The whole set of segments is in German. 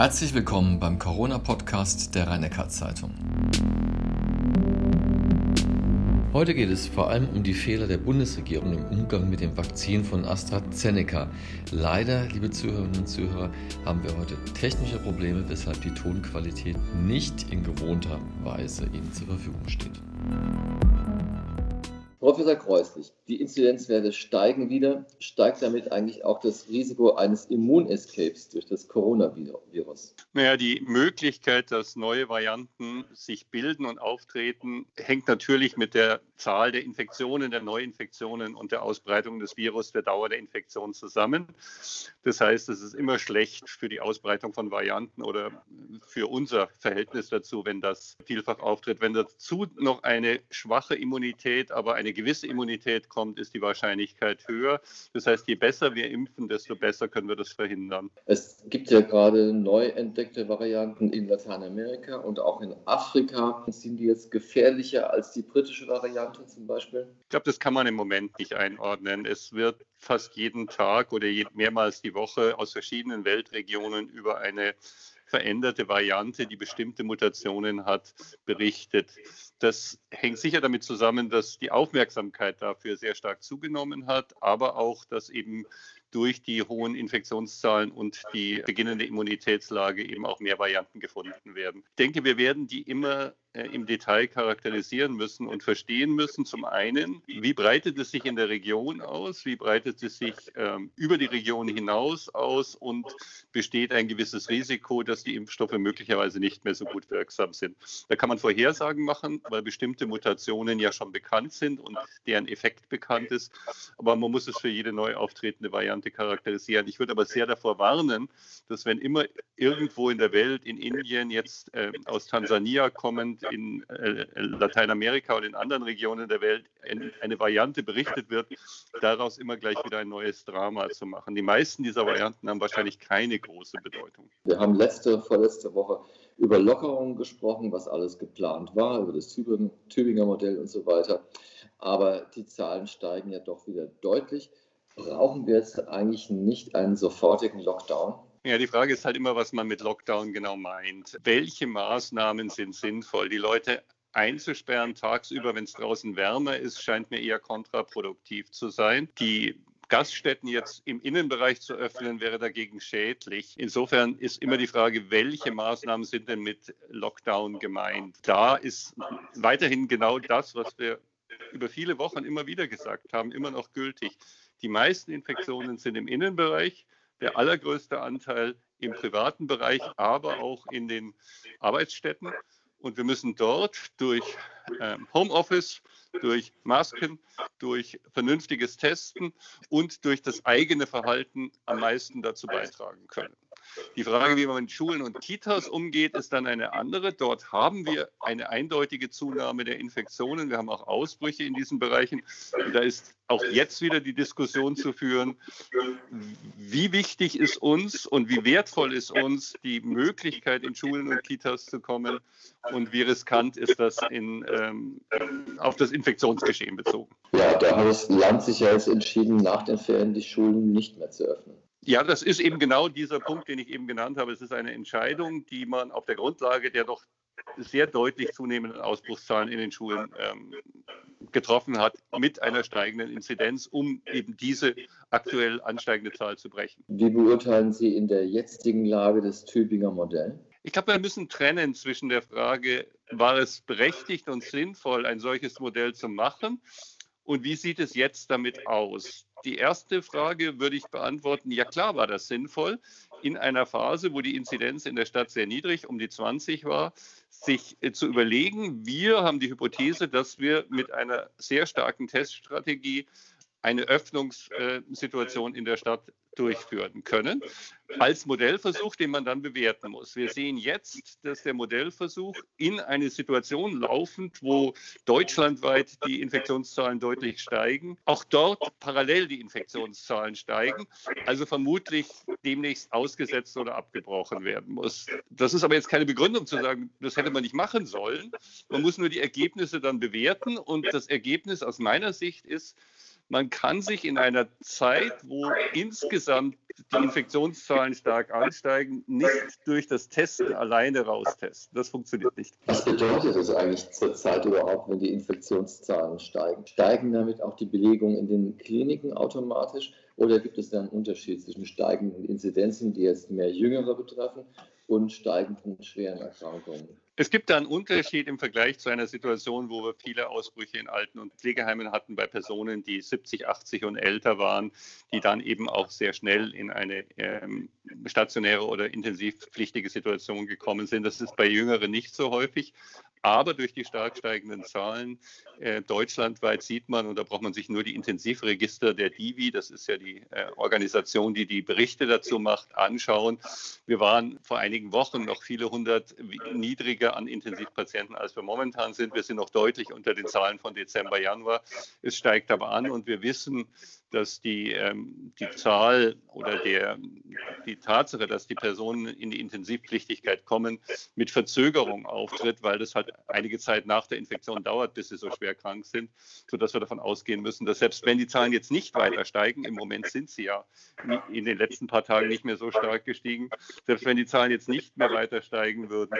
Herzlich willkommen beim Corona-Podcast der rhein zeitung Heute geht es vor allem um die Fehler der Bundesregierung im Umgang mit dem Vakzin von AstraZeneca. Leider, liebe Zuhörerinnen und Zuhörer, haben wir heute technische Probleme, weshalb die Tonqualität nicht in gewohnter Weise Ihnen zur Verfügung steht. Professor Kreuslich, die Inzidenzwerte steigen wieder. Steigt damit eigentlich auch das Risiko eines Immunescapes durch das Coronavirus? Naja, die Möglichkeit, dass neue Varianten sich bilden und auftreten, hängt natürlich mit der Zahl der Infektionen, der Neuinfektionen und der Ausbreitung des Virus, der Dauer der Infektion zusammen. Das heißt, es ist immer schlecht für die Ausbreitung von Varianten oder für unser Verhältnis dazu, wenn das vielfach auftritt. Wenn dazu noch eine schwache Immunität, aber eine eine gewisse Immunität kommt, ist die Wahrscheinlichkeit höher. Das heißt, je besser wir impfen, desto besser können wir das verhindern. Es gibt ja gerade neu entdeckte Varianten in Lateinamerika und auch in Afrika. Sind die jetzt gefährlicher als die britische Variante zum Beispiel? Ich glaube, das kann man im Moment nicht einordnen. Es wird fast jeden Tag oder mehrmals die Woche aus verschiedenen Weltregionen über eine veränderte Variante, die bestimmte Mutationen hat, berichtet. Das hängt sicher damit zusammen, dass die Aufmerksamkeit dafür sehr stark zugenommen hat, aber auch, dass eben durch die hohen Infektionszahlen und die beginnende Immunitätslage eben auch mehr Varianten gefunden werden. Ich denke, wir werden die immer im Detail charakterisieren müssen und verstehen müssen. Zum einen, wie breitet es sich in der Region aus, wie breitet es sich ähm, über die Region hinaus aus und besteht ein gewisses Risiko, dass die Impfstoffe möglicherweise nicht mehr so gut wirksam sind. Da kann man Vorhersagen machen, weil bestimmte Mutationen ja schon bekannt sind und deren Effekt bekannt ist. Aber man muss es für jede neu auftretende Variante charakterisieren. Ich würde aber sehr davor warnen, dass wenn immer irgendwo in der Welt, in Indien, jetzt äh, aus Tansania in äh, Lateinamerika und in anderen Regionen der Welt eine Variante berichtet wird, daraus immer gleich wieder ein neues Drama zu machen. Die meisten dieser Varianten haben wahrscheinlich keine große Bedeutung. Wir haben letzte, vorletzte Woche über Lockerungen gesprochen, was alles geplant war, über das Tübinger Modell und so weiter. Aber die Zahlen steigen ja doch wieder deutlich. Brauchen wir jetzt eigentlich nicht einen sofortigen Lockdown? Ja, die Frage ist halt immer, was man mit Lockdown genau meint. Welche Maßnahmen sind sinnvoll? Die Leute einzusperren tagsüber, wenn es draußen wärmer ist, scheint mir eher kontraproduktiv zu sein. Die Gaststätten jetzt im Innenbereich zu öffnen, wäre dagegen schädlich. Insofern ist immer die Frage, welche Maßnahmen sind denn mit Lockdown gemeint? Da ist weiterhin genau das, was wir über viele Wochen immer wieder gesagt haben, immer noch gültig. Die meisten Infektionen sind im Innenbereich der allergrößte Anteil im privaten Bereich, aber auch in den Arbeitsstätten. Und wir müssen dort durch ähm, Homeoffice, durch Masken, durch vernünftiges Testen und durch das eigene Verhalten am meisten dazu beitragen können. Die Frage, wie man mit Schulen und Kitas umgeht, ist dann eine andere. Dort haben wir eine eindeutige Zunahme der Infektionen. Wir haben auch Ausbrüche in diesen Bereichen. Und da ist auch jetzt wieder die Diskussion zu führen, wie wichtig ist uns und wie wertvoll ist uns die Möglichkeit, in Schulen und Kitas zu kommen und wie riskant ist das in, ähm, auf das Infektionsgeschehen bezogen. Ja, da hat das Land sich ja jetzt entschieden, nach den Ferien die Schulen nicht mehr zu öffnen. Ja, das ist eben genau dieser Punkt, den ich eben genannt habe. Es ist eine Entscheidung, die man auf der Grundlage der doch sehr deutlich zunehmenden Ausbruchszahlen in den Schulen ähm, getroffen hat, mit einer steigenden Inzidenz, um eben diese aktuell ansteigende Zahl zu brechen. Wie beurteilen Sie in der jetzigen Lage das Tübinger Modell? Ich glaube, wir müssen trennen zwischen der Frage, war es berechtigt und sinnvoll, ein solches Modell zu machen und wie sieht es jetzt damit aus? Die erste Frage würde ich beantworten, ja klar war das sinnvoll, in einer Phase, wo die Inzidenz in der Stadt sehr niedrig, um die 20 war, sich äh, zu überlegen, wir haben die Hypothese, dass wir mit einer sehr starken Teststrategie eine Öffnungssituation in der Stadt durchführen können, als Modellversuch, den man dann bewerten muss. Wir sehen jetzt, dass der Modellversuch in eine Situation laufend, wo deutschlandweit die Infektionszahlen deutlich steigen, auch dort parallel die Infektionszahlen steigen, also vermutlich demnächst ausgesetzt oder abgebrochen werden muss. Das ist aber jetzt keine Begründung zu sagen, das hätte man nicht machen sollen. Man muss nur die Ergebnisse dann bewerten und das Ergebnis aus meiner Sicht ist, man kann sich in einer Zeit, wo insgesamt die Infektionszahlen stark ansteigen, nicht durch das Testen alleine raustesten. Das funktioniert nicht. Was bedeutet das eigentlich zurzeit überhaupt, wenn die Infektionszahlen steigen? Steigen damit auch die Belegungen in den Kliniken automatisch oder gibt es da einen Unterschied zwischen steigenden Inzidenzen, die jetzt mehr Jüngere betreffen, und steigenden schweren Erkrankungen? Es gibt da einen Unterschied im Vergleich zu einer Situation, wo wir viele Ausbrüche in Alten- und Pflegeheimen hatten bei Personen, die 70, 80 und älter waren, die dann eben auch sehr schnell in eine ähm, stationäre oder intensivpflichtige Situation gekommen sind. Das ist bei Jüngeren nicht so häufig. Aber durch die stark steigenden Zahlen äh, deutschlandweit sieht man, und da braucht man sich nur die Intensivregister der DIVI, das ist ja die äh, Organisation, die die Berichte dazu macht, anschauen. Wir waren vor einigen Wochen noch viele hundert niedriger an Intensivpatienten, als wir momentan sind. Wir sind noch deutlich unter den Zahlen von Dezember, Januar. Es steigt aber an und wir wissen, dass die, ähm, die Zahl oder der, die Tatsache, dass die Personen in die Intensivpflichtigkeit kommen, mit Verzögerung auftritt, weil das halt einige Zeit nach der Infektion dauert, bis sie so schwer krank sind, sodass wir davon ausgehen müssen, dass selbst wenn die Zahlen jetzt nicht weiter steigen, im Moment sind sie ja in den letzten paar Tagen nicht mehr so stark gestiegen, selbst wenn die Zahlen jetzt nicht mehr weiter steigen würden,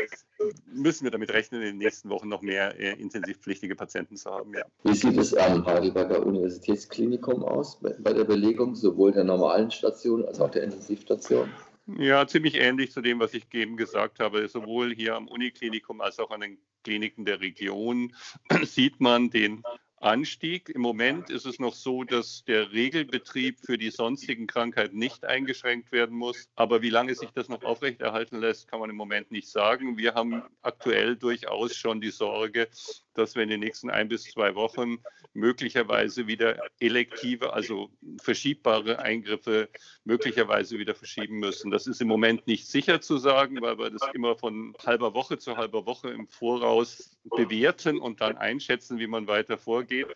müssen wir damit rechnen, in den nächsten Wochen noch mehr äh, intensivpflichtige Patienten zu haben. Ja. Wie sieht es am Heidelberger Universitätsklinikum aus? Bei der Belegung, sowohl der normalen Station als auch der Intensivstation? Ja, ziemlich ähnlich zu dem, was ich eben gesagt habe. Sowohl hier am Uniklinikum als auch an den Kliniken der Region sieht man den Anstieg. Im Moment ist es noch so, dass der Regelbetrieb für die sonstigen Krankheiten nicht eingeschränkt werden muss. Aber wie lange sich das noch aufrechterhalten lässt, kann man im Moment nicht sagen. Wir haben aktuell durchaus schon die Sorge, dass wir in den nächsten ein bis zwei Wochen möglicherweise wieder elektive, also verschiebbare Eingriffe möglicherweise wieder verschieben müssen. Das ist im Moment nicht sicher zu sagen, weil wir das immer von halber Woche zu halber Woche im Voraus bewerten und dann einschätzen, wie man weiter vorgeht.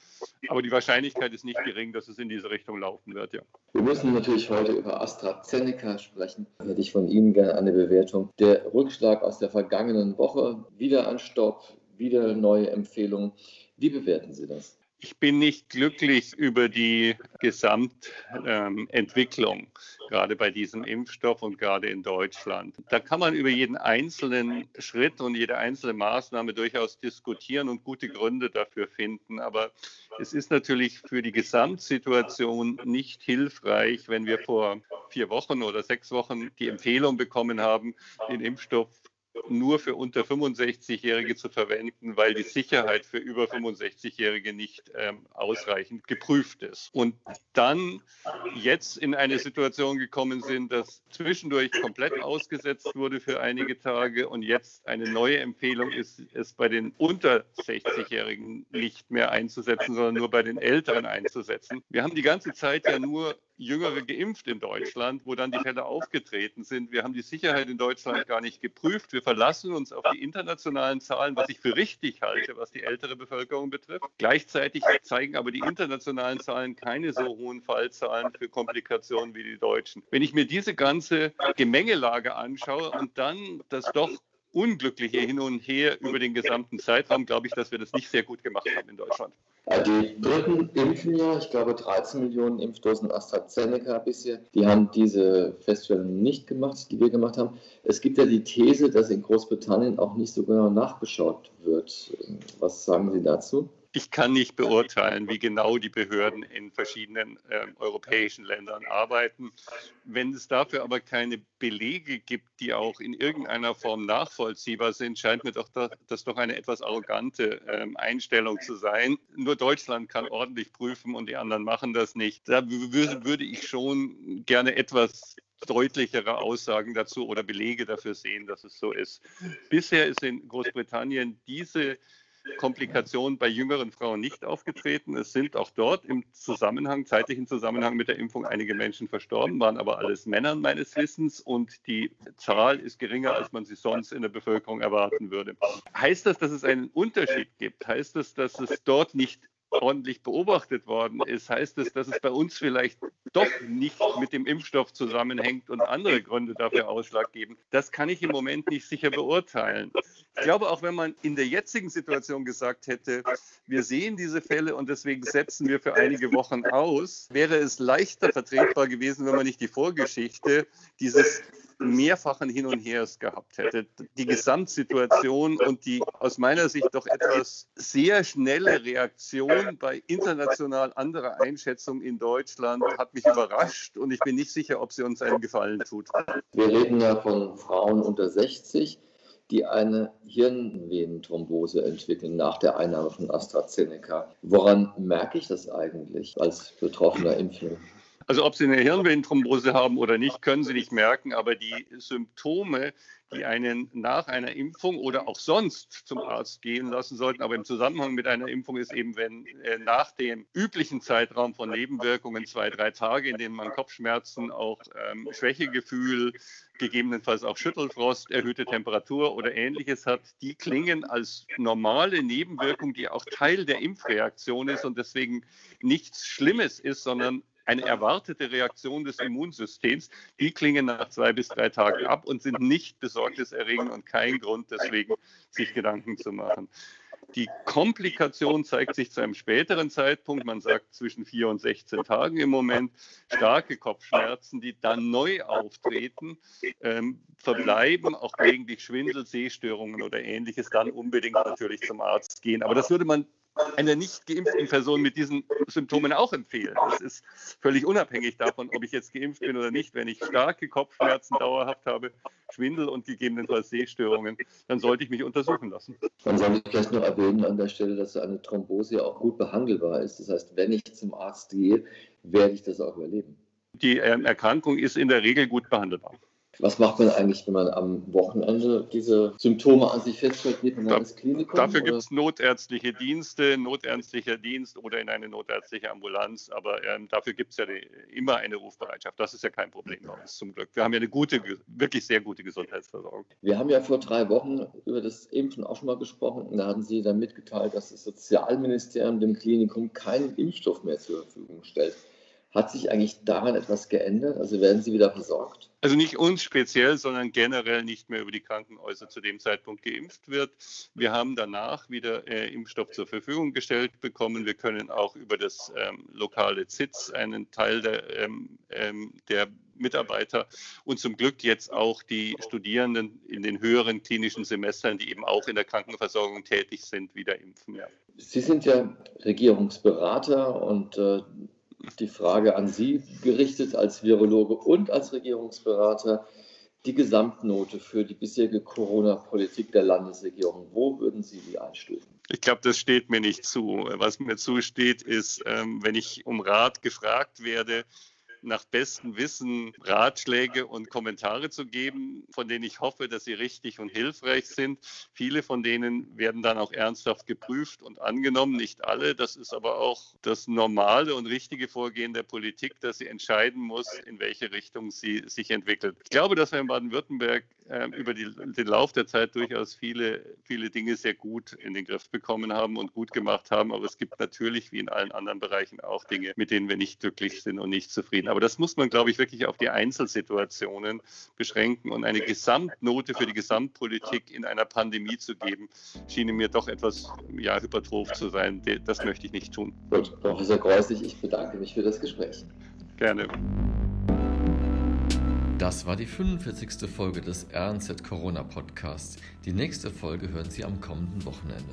Aber die Wahrscheinlichkeit ist nicht gering, dass es in diese Richtung laufen wird. Ja. Wir müssen natürlich heute über AstraZeneca sprechen. Hätte ich von Ihnen gerne eine Bewertung. Der Rückschlag aus der vergangenen Woche, wieder ein Stopp, wieder neue Empfehlungen. Wie bewerten Sie das? Ich bin nicht glücklich über die Gesamtentwicklung, ähm, gerade bei diesem Impfstoff und gerade in Deutschland. Da kann man über jeden einzelnen Schritt und jede einzelne Maßnahme durchaus diskutieren und gute Gründe dafür finden. Aber es ist natürlich für die Gesamtsituation nicht hilfreich, wenn wir vor vier Wochen oder sechs Wochen die Empfehlung bekommen haben, den Impfstoff nur für unter 65-Jährige zu verwenden, weil die Sicherheit für über 65-Jährige nicht ähm, ausreichend geprüft ist. Und dann jetzt in eine Situation gekommen sind, dass zwischendurch komplett ausgesetzt wurde für einige Tage und jetzt eine neue Empfehlung ist, es bei den unter 60-Jährigen nicht mehr einzusetzen, sondern nur bei den Älteren einzusetzen. Wir haben die ganze Zeit ja nur Jüngere geimpft in Deutschland, wo dann die Fälle aufgetreten sind. Wir haben die Sicherheit in Deutschland gar nicht geprüft. Wir verlassen uns auf die internationalen Zahlen, was ich für richtig halte, was die ältere Bevölkerung betrifft. Gleichzeitig zeigen aber die internationalen Zahlen keine so hohen Fallzahlen für Komplikationen wie die deutschen. Wenn ich mir diese ganze Gemengelage anschaue und dann das doch unglückliche Hin und Her über den gesamten Zeitraum, glaube ich, dass wir das nicht sehr gut gemacht haben in Deutschland. Die Briten impfen ja, ich glaube, 13 Millionen Impfdosen AstraZeneca bisher. Die haben diese Feststellung nicht gemacht, die wir gemacht haben. Es gibt ja die These, dass in Großbritannien auch nicht so genau nachgeschaut wird. Was sagen Sie dazu? Ich kann nicht beurteilen, wie genau die Behörden in verschiedenen äh, europäischen Ländern arbeiten. Wenn es dafür aber keine Belege gibt, die auch in irgendeiner Form nachvollziehbar sind, scheint mir doch das doch eine etwas arrogante äh, Einstellung zu sein. Nur Deutschland kann ordentlich prüfen und die anderen machen das nicht. Da würde ich schon gerne etwas deutlichere Aussagen dazu oder Belege dafür sehen, dass es so ist. Bisher ist in Großbritannien diese Komplikationen bei jüngeren Frauen nicht aufgetreten. Es sind auch dort im Zusammenhang, zeitlichen Zusammenhang mit der Impfung einige Menschen verstorben, waren aber alles Männer meines Wissens und die Zahl ist geringer, als man sie sonst in der Bevölkerung erwarten würde. Heißt das, dass es einen Unterschied gibt? Heißt das, dass es dort nicht ordentlich beobachtet worden ist, heißt es, dass es bei uns vielleicht doch nicht mit dem Impfstoff zusammenhängt und andere Gründe dafür Ausschlag geben, das kann ich im Moment nicht sicher beurteilen. Ich glaube, auch wenn man in der jetzigen Situation gesagt hätte, wir sehen diese Fälle und deswegen setzen wir für einige Wochen aus, wäre es leichter vertretbar gewesen, wenn man nicht die Vorgeschichte dieses mehrfachen Hin und Hers gehabt hätte. Die Gesamtsituation und die aus meiner Sicht doch etwas sehr schnelle Reaktion bei international anderer Einschätzung in Deutschland hat mich überrascht und ich bin nicht sicher, ob sie uns einen Gefallen tut. Wir reden ja von Frauen unter 60 die eine Hirnvenenthrombose entwickeln nach der Einnahme von AstraZeneca. Woran merke ich das eigentlich als betroffener Impfling? Also ob Sie eine Hirnvenenthrombose haben oder nicht, können Sie nicht merken, aber die Symptome, die einen nach einer Impfung oder auch sonst zum Arzt gehen lassen sollten, aber im Zusammenhang mit einer Impfung ist eben, wenn äh, nach dem üblichen Zeitraum von Nebenwirkungen, zwei, drei Tage, in denen man Kopfschmerzen, auch ähm, Schwächegefühl, gegebenenfalls auch Schüttelfrost, erhöhte Temperatur oder ähnliches hat, die klingen als normale Nebenwirkung, die auch Teil der Impfreaktion ist und deswegen nichts Schlimmes ist, sondern eine erwartete Reaktion des Immunsystems, die klingen nach zwei bis drei Tagen ab und sind nicht besorgniserregend und kein Grund deswegen, sich Gedanken zu machen. Die Komplikation zeigt sich zu einem späteren Zeitpunkt, man sagt zwischen vier und 16 Tagen im Moment, starke Kopfschmerzen, die dann neu auftreten, ähm, verbleiben, auch gelegentlich Schwindel, Sehstörungen oder ähnliches, dann unbedingt natürlich zum Arzt gehen. Aber das würde man einer nicht geimpften Person mit diesen Symptomen auch empfehlen. Das ist völlig unabhängig davon, ob ich jetzt geimpft bin oder nicht. Wenn ich starke Kopfschmerzen dauerhaft habe, Schwindel und gegebenenfalls Sehstörungen, dann sollte ich mich untersuchen lassen. Man sollte vielleicht noch erwähnen an der Stelle, dass eine Thrombose auch gut behandelbar ist. Das heißt, wenn ich zum Arzt gehe, werde ich das auch überleben. Die ähm, Erkrankung ist in der Regel gut behandelbar. Was macht man eigentlich, wenn man am Wochenende diese Symptome an sich feststellt? Geht man da, ins Klinikum? Dafür gibt es notärztliche Dienste, notärztlicher Dienst oder in eine notärztliche Ambulanz. Aber ähm, dafür gibt es ja die, immer eine Rufbereitschaft. Das ist ja kein Problem bei uns zum Glück. Wir haben ja eine gute, wirklich sehr gute Gesundheitsversorgung. Wir haben ja vor drei Wochen über das Impfen auch schon mal gesprochen. Und da hatten Sie dann mitgeteilt, dass das Sozialministerium dem Klinikum keinen Impfstoff mehr zur Verfügung stellt. Hat sich eigentlich daran etwas geändert? Also werden Sie wieder versorgt? Also nicht uns speziell, sondern generell nicht mehr über die Krankenhäuser zu dem Zeitpunkt geimpft wird. Wir haben danach wieder äh, Impfstoff zur Verfügung gestellt bekommen. Wir können auch über das ähm, lokale ZITS einen Teil der, ähm, ähm, der Mitarbeiter und zum Glück jetzt auch die Studierenden in den höheren klinischen Semestern, die eben auch in der Krankenversorgung tätig sind, wieder impfen. Ja. Sie sind ja Regierungsberater und äh, die Frage an Sie gerichtet als Virologe und als Regierungsberater. Die Gesamtnote für die bisherige Corona-Politik der Landesregierung, wo würden Sie die einstufen? Ich glaube, das steht mir nicht zu. Was mir zusteht, ist, ähm, wenn ich um Rat gefragt werde, nach bestem Wissen Ratschläge und Kommentare zu geben, von denen ich hoffe, dass sie richtig und hilfreich sind. Viele von denen werden dann auch ernsthaft geprüft und angenommen, nicht alle. Das ist aber auch das normale und richtige Vorgehen der Politik, dass sie entscheiden muss, in welche Richtung sie sich entwickelt. Ich glaube, dass wir in Baden-Württemberg äh, über die, den Lauf der Zeit durchaus viele, viele Dinge sehr gut in den Griff bekommen haben und gut gemacht haben. Aber es gibt natürlich, wie in allen anderen Bereichen, auch Dinge, mit denen wir nicht glücklich sind und nicht zufrieden. Aber das muss man, glaube ich, wirklich auf die Einzelsituationen beschränken und eine Gesamtnote für die Gesamtpolitik in einer Pandemie zu geben, schien mir doch etwas ja, hypertroph zu sein. Das möchte ich nicht tun. Gut, Professor Kreuzig, ich bedanke mich für das Gespräch. Gerne. Das war die 45. Folge des RNZ Corona Podcasts. Die nächste Folge hören Sie am kommenden Wochenende.